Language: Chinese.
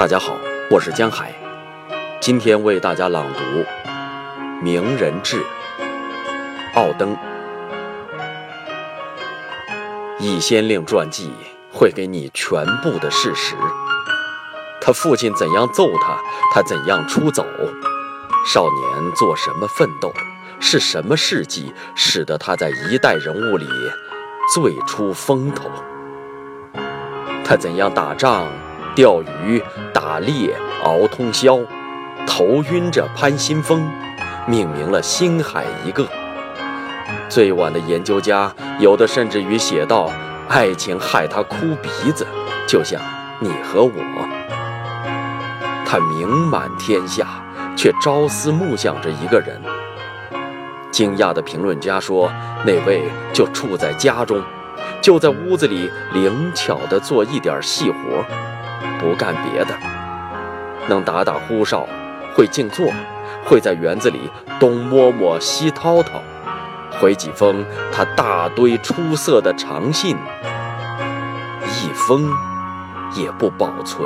大家好，我是江海，今天为大家朗读《名人志》。奥登，易先令传记会给你全部的事实：他父亲怎样揍他，他怎样出走，少年做什么奋斗，是什么事迹使得他在一代人物里最出风头？他怎样打仗？钓鱼、打猎、熬通宵，头晕着攀新峰，命名了星海一个。最晚的研究家，有的甚至于写道：爱情害他哭鼻子，就像你和我。他名满天下，却朝思暮想着一个人。惊讶的评论家说：那位就处在家中，就在屋子里灵巧地做一点细活。不干别的，能打打呼哨，会静坐，会在园子里东摸摸西掏掏，回几封他大堆出色的长信，一封也不保存。